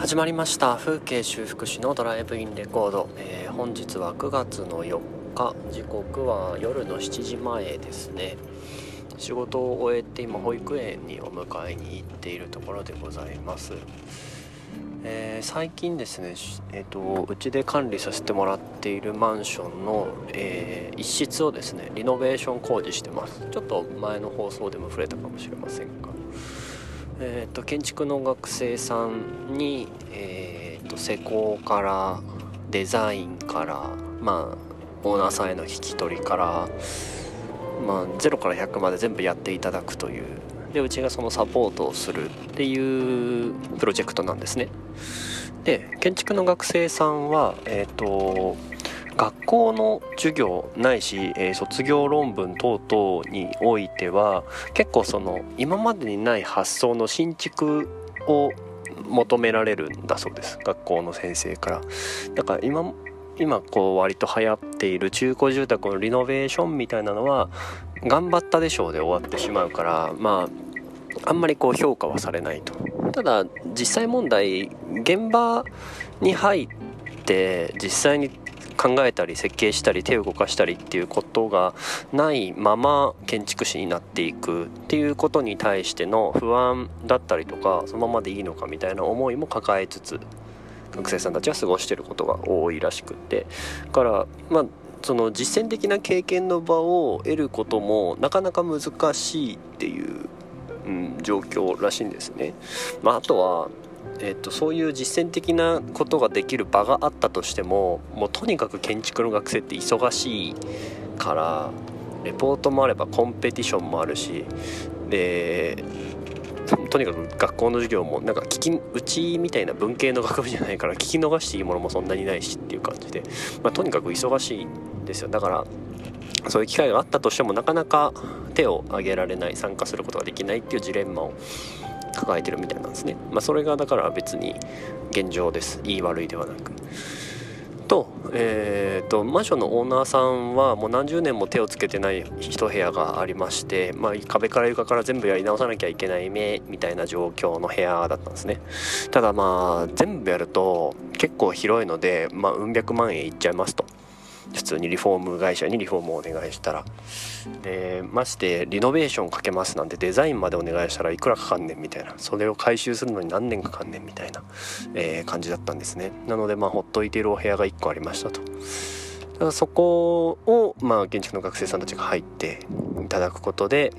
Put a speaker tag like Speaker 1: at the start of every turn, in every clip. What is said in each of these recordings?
Speaker 1: 始まりました。風景修復師のドライブインレコード、えー、本日は9月の4日。時刻は夜の7時前ですね。仕事を終えて今保育園にお迎えに行っているところでございます。えー、最近ですね、えーと、うちで管理させてもらっているマンションの、えー、一室をですねリノベーション工事してます。ちょっと前の放送でも触れたかもしれませんが、えーと、建築の学生さんに、えーと、施工からデザインからまあオーナーさんへの引き取りから、まあ、0から100まで全部やっていただくというでうちがそのサポートをするっていうプロジェクトなんですね。で建築の学生さんはえっ、ー、と学校の授業ないし、えー、卒業論文等々においては結構その今までにない発想の新築を求められるんだそうです。学校の先生から。だから今今こう割と流行っている中古住宅のリノベーションみたいなのは頑張ったでしょうで終わってしまうからまああんまりこう評価はされないと。ただ実際問題現場に入って実際に考えたり設計したり手を動かしたりっていうことがないまま建築士になっていくっていうことに対しての不安だったりとかそのままでいいのかみたいな思いも抱えつつ学生さんたちは過ごしてることが多いらしくてだからまあその実践的な経験の場を得ることもなかなか難しいっていう、うん、状況らしいんですね。まあ、あとはえーと、そういう実践的なことができる場があったとしてももうとにかく建築の学生って忙しいからレポートもあればコンペティションもあるしでとにかく学校の授業もなんか聞きうちみたいな文系の学部じゃないから聞き逃していいものもそんなにないしっていう感じで、まあ、とにかく忙しいんですよ。だからそういう機会があったとしてもなかなか手を挙げられない参加することができないっていうジレンマを抱えてるみたいなんですね、まあ、それがだから別に現状です。いい悪いではなく。と,、えーと、マンションのオーナーさんはもう何十年も手をつけてない一部屋がありまして、まあ、壁から床から全部やり直さなきゃいけない目みたいな状況の部屋だったんですね。ただまあ全部やると結構広いので、まあ、うん百万円いっちゃいますと。普通にリフォーム会社にリフォームをお願いしたら。でましてリノベーションかけますなんてデザインまでお願いしたらいくらかかんねんみたいな。それを回収するのに何年かかんねんみたいな、えー、感じだったんですね。なのでまあほっといているお部屋が1個ありましたと。だそこをまあ建築の学生さんたちが入っていただくことで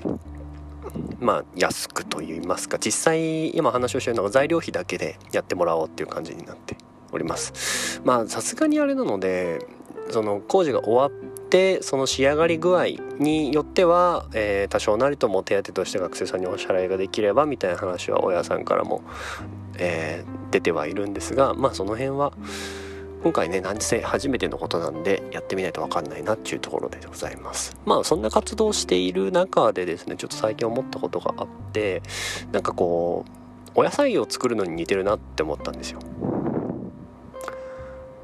Speaker 1: まあ安くといいますか実際今話をしているのは材料費だけでやってもらおうっていう感じになっております。まあさすがにあれなのでその工事が終わってその仕上がり具合によっては、えー、多少なりとも手当として学生さんにお支払いができればみたいな話は親さんからも、えー、出てはいるんですがまあその辺は今回ね何せ初めてのことなんでやってみないと分かんないなっていうところでございます。まあそんな活動をしている中でですねちょっと最近思ったことがあってなんかこうお野菜を作るのに似てるなって思ったんですよ。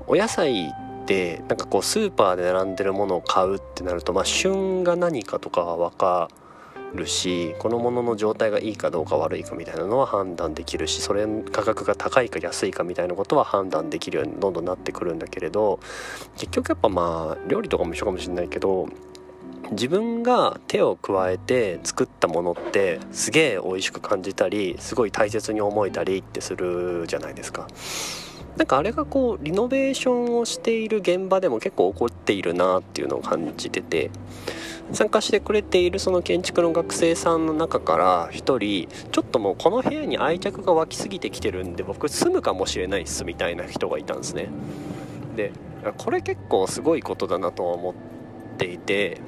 Speaker 1: お野菜てなんかこうスーパーで並んでるものを買うってなると、まあ、旬が何かとかは分かるしこのものの状態がいいかどうか悪いかみたいなのは判断できるしそれ価格が高いか安いかみたいなことは判断できるようにどんどんなってくるんだけれど結局やっぱまあ料理とかも一緒かもしれないけど自分が手を加えて作ったものってすげえ美味しく感じたりすごい大切に思えたりってするじゃないですか。なんかあれがこうリノベーションをしている現場でも結構起こっているなっていうのを感じてて参加してくれているその建築の学生さんの中から1人ちょっともうこの部屋に愛着が湧きすぎてきてるんで僕住むかもしれないっすみたいな人がいたんですね。でこれ結構すごいことだなとは思っていて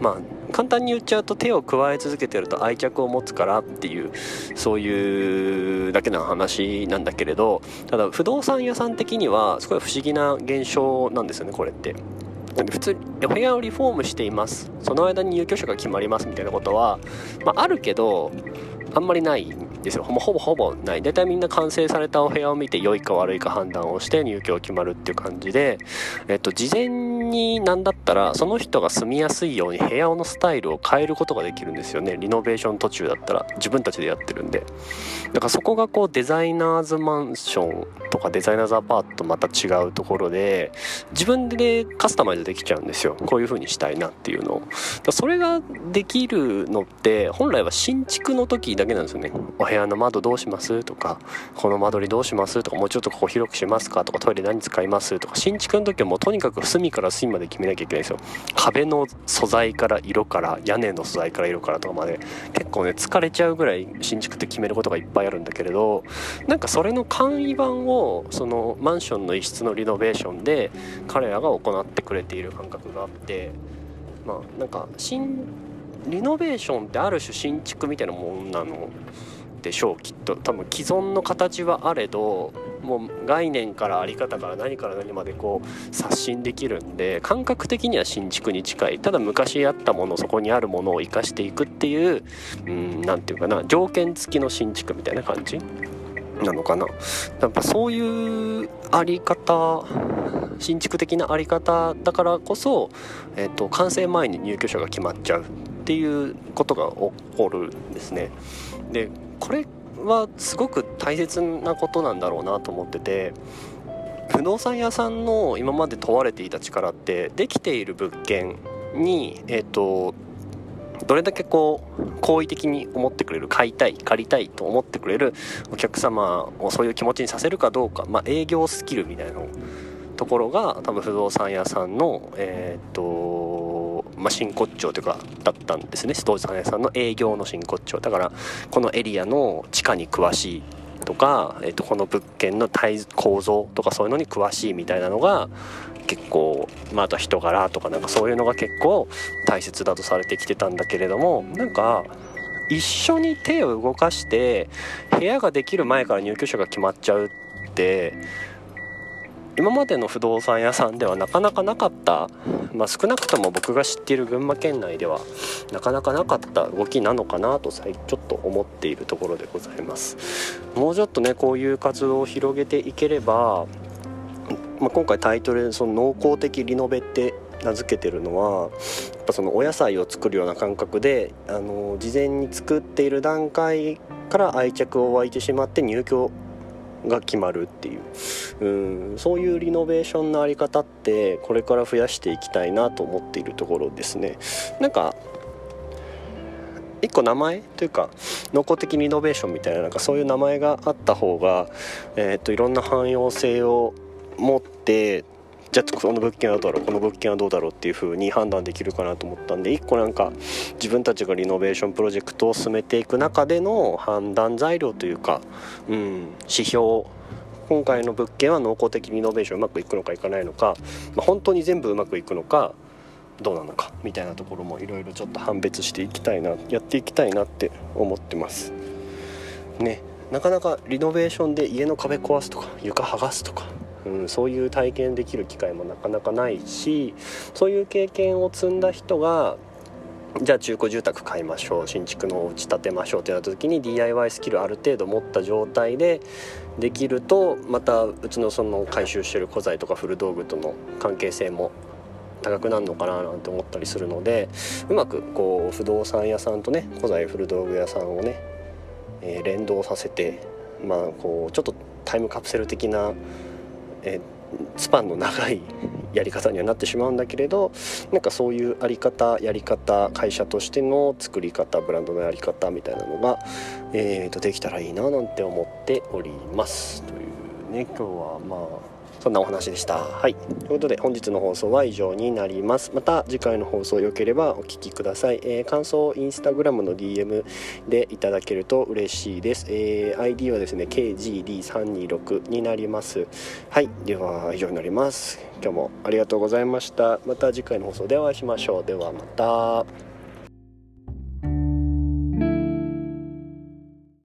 Speaker 1: まあ簡単に言っちゃうと手を加え続けてると愛着を持つからっていうそういうだけの話なんだけれどただ不動産屋さん的にはすごい不思議な現象なんですよねこれって。普通お部屋をリフォームしています。その間に入居者が決まりますみたいなことは、まあ、あるけどあんまりないんですよ。ほぼほぼない。大体みんな完成されたお部屋を見て良いか悪いか判断をして入居が決まるっていう感じで、えっと、事前になんだったらその人が住みやすいように部屋のスタイルを変えることができるんですよね。リノベーション途中だったら自分たちでやってるんで。だからそこがこうデザイナーズマンションとかデザイナーズアパートとまた違うところで自分でカスタマイズできちゃうんですよ。こういう風にしたいなっていうのを。それができるのって本来は新築の時だけなんですよね。お部屋の窓どうしますとかこの間取りどうしますとかもうちょっとここ広くしますかとかトイレ何使いますとか新築の時はもうとにかく隅から隅まで決めなきゃいけないんですよ。壁の素材から色から屋根の素材から色からとかまで。結構ね疲れちゃうぐらい新築って決めることがいっぱいあるんだけれどなんかそれの簡易版をそのマンションの一室のリノベーションで彼らが行ってくれている感覚があってまあなんか新リノベーションってある種新築みたいなもんなのでしょうきっと。多分既存の形はあれどもう概念からあり方から何から何までこう刷新できるんで感覚的には新築に近い。ただ昔あったものそこにあるものを生かしていくっていう何て言うかな条件付きの新築みたいな感じなのかなやっぱそういうあり方新築的なあり方だからこそ、えーと、完成前に入居者が決まっちゃうっていうことが起こるんですね。でこれはすごく大切なことなんだろうなと思ってて不動産屋さんの今まで問われていた力ってできている物件に、えーと、どれだけこう好意的に思ってくれる買いたい借りたいと思ってくれるお客様をそういう気持ちにさせるかどうか、まあ、営業スキルみたいなところが多分不動産屋さんのえっ、とまあ、真骨頂というかだったんですね。不動産屋さんの営業の真骨頂。だからこのエリアの地下に詳しいとか、えー、とこの物件の構造とかそういうのに詳しいみたいなのが結構、まあ、あと人柄とかなんかそういうのが結構大切だとされてきてたんだけれどもなんか一緒に手を動かして部屋ができる前から入居者が決まっちゃうって今までの不動産屋さんではなかなかなかった、まあ、少なくとも僕が知っている群馬県内ではなかなかなかった動きなのかなとちょっと思っているところでございます。もうちょっとねこういう活動を広げていければ、まあ、今回タイトルでその濃厚的リノベって名付けてるのはやっぱそのお野菜を作るような感覚であの事前に作っている段階から愛着を湧いてしまって入居が決まるっていう。うんそういうリノベーションの在り方ってこれから増やしていきたいなと思っているところですね。なんか一個名前というか濃厚的リノベーションみたいななんかそういう名前があった方が、えー、っといろんな汎用性を持ってじゃあこの物件はどうだろう？この物件はどうだろうっていう風に判断できるかなと思ったんで1個なんか自分たちがリノベーションプロジェクトを進めていく中での判断材料というか、うん、指標今回の物件は農耕的リノベーションうまくいくのかいかないのか、まあ、本当に全部うまくいくのかどうなのかみたいなところもいろいろちょっと判別していきたいなやっていきたいなって思ってます。ねなかなかリノベーションで家の壁壊すとか床剥がすとかうん、そういう体験できる機会もなかなかないしそういう経験を積んだ人がじゃあ中古住宅買いましょう新築のお家建てましょうってなった時に DIY スキルある程度持った状態でできるとまたうちのその回収してる古材とか古道具との関係性も高くなるのかななんて思ったりするのでうまくこう不動産屋さんとね古材古道具屋さんをね、えー、連動させてまあこうちょっとタイムカプセル的なえスパンの長いやり方にはなってしまうんだけれどなんかそういうあり方やり方会社としての作り方ブランドのやり方みたいなのが、えー、とできたらいいななんて思っております。というね今日はまあそんなお話でした。はい。ということで本日の放送は以上になります。また次回の放送良ければお聴きください。えー、感想インスタグラムの DM でいただけると嬉しいです。えー、ID はですね、KGD326 になります。はい。では以上になります。今日もありがとうございました。また次回の放送でお会いしましょう。ではまた。